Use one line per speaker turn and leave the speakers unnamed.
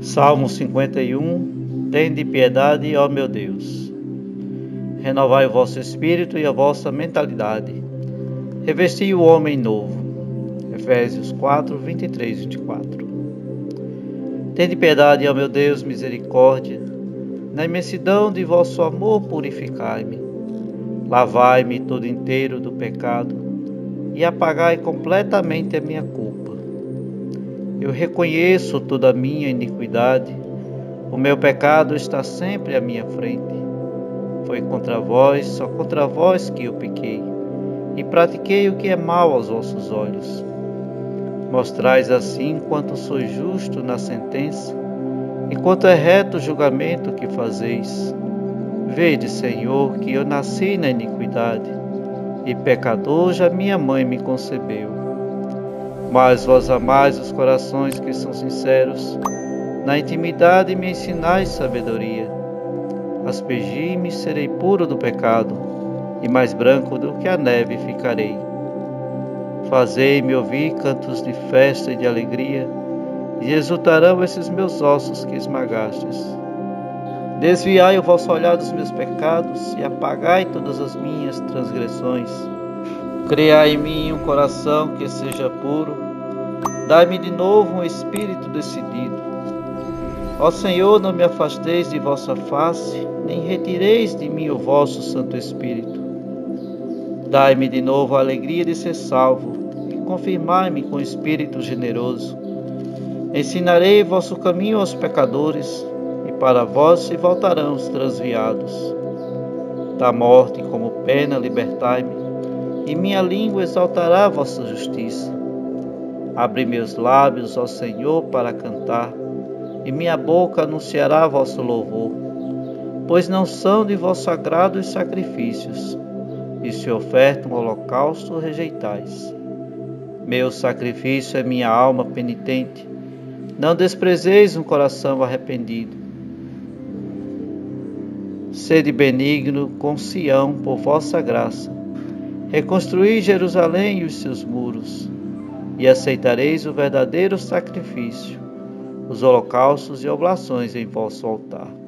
Salmo 51 Tende piedade, ó meu Deus. Renovai o vosso espírito e a vossa mentalidade. Revesti o homem novo. Efésios 4, 23 e 24. Tende piedade, ó meu Deus, misericórdia. Na imensidão de vosso amor, purificai-me. Lavai-me todo inteiro do pecado e apagai completamente a minha culpa eu reconheço toda a minha iniquidade. O meu pecado está sempre à minha frente. Foi contra vós, só contra vós que eu pequei, e pratiquei o que é mal aos vossos olhos. Mostrais assim quanto sois justo na sentença, e quanto é reto o julgamento que fazeis. Vede, Senhor, que eu nasci na iniquidade, e pecador já minha mãe me concebeu. Mas vós amais os corações que são sinceros, na intimidade me ensinais sabedoria. Aspergi-me, serei puro do pecado, e mais branco do que a neve ficarei. Fazei-me ouvir cantos de festa e de alegria, e exultarão esses meus ossos que esmagastes. Desviai o vosso olhar dos meus pecados e apagai todas as minhas transgressões. Criai em mim um coração que seja puro. Dai-me de novo um espírito decidido. Ó Senhor, não me afasteis de vossa face, nem retireis de mim o vosso Santo Espírito. Dai-me de novo a alegria de ser salvo e confirmai-me com espírito generoso. Ensinarei vosso caminho aos pecadores, e para vós se voltarão os transviados. Da morte como pena libertai-me e minha língua exaltará vossa justiça. Abre meus lábios, ó Senhor, para cantar, e minha boca anunciará vosso louvor. Pois não são de vosso agrado os sacrifícios, e se oferta um holocausto, rejeitais. Meu sacrifício é minha alma penitente. Não desprezeis um coração arrependido. Sede benigno com Sião por vossa graça Reconstruí Jerusalém e os seus muros, e aceitareis o verdadeiro sacrifício, os holocaustos e oblações em vosso altar.